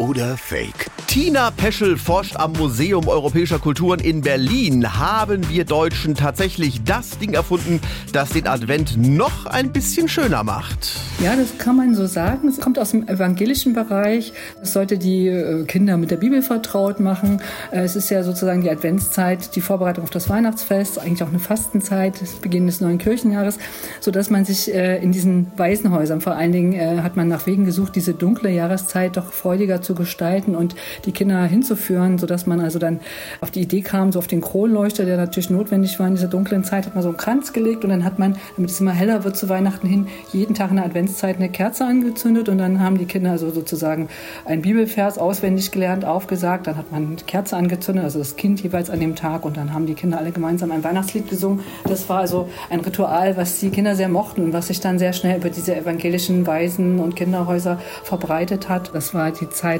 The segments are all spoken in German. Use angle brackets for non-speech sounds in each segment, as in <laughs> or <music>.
oder Fake? Tina Peschel forscht am Museum Europäischer Kulturen in Berlin. Haben wir Deutschen tatsächlich das Ding erfunden, das den Advent noch ein bisschen schöner macht? Ja, das kann man so sagen. Es kommt aus dem evangelischen Bereich. Es sollte die äh, Kinder mit der Bibel vertraut machen. Äh, es ist ja sozusagen die Adventszeit, die Vorbereitung auf das Weihnachtsfest, eigentlich auch eine Fastenzeit, das Beginn des neuen Kirchenjahres, so dass man sich äh, in diesen Waisenhäusern, vor allen Dingen hat man nach Wegen gesucht, diese dunkle Jahreszeit doch freudiger zu gestalten und die Kinder hinzuführen, sodass man also dann auf die Idee kam, so auf den Kronleuchter, der natürlich notwendig war in dieser dunklen Zeit, hat man so einen Kranz gelegt und dann hat man, damit es immer heller wird zu Weihnachten hin, jeden Tag in der Adventszeit eine Kerze angezündet und dann haben die Kinder also sozusagen einen Bibelvers auswendig gelernt, aufgesagt, dann hat man eine Kerze angezündet, also das Kind jeweils an dem Tag und dann haben die Kinder alle gemeinsam ein Weihnachtslied gesungen. Das war also ein Ritual, was die Kinder sehr mochten und was sich dann sehr schnell über diese evangelischen Waisen- und Kinderhäuser verbreitet hat. Das war die Zeit,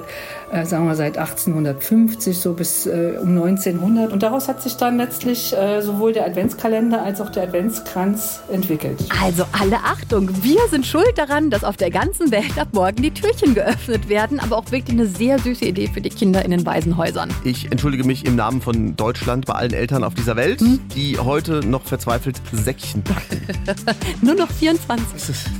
äh, sagen wir seit 1850 so bis äh, um 1900. Und daraus hat sich dann letztlich äh, sowohl der Adventskalender als auch der Adventskranz entwickelt. Also alle Achtung, wir sind schuld daran, dass auf der ganzen Welt ab morgen die Türchen geöffnet werden, aber auch wirklich eine sehr süße Idee für die Kinder in den Waisenhäusern. Ich entschuldige mich im Namen von Deutschland bei allen Eltern auf dieser Welt, hm? die heute noch verzweifelt Säckchen backen. <laughs> Nur noch 24.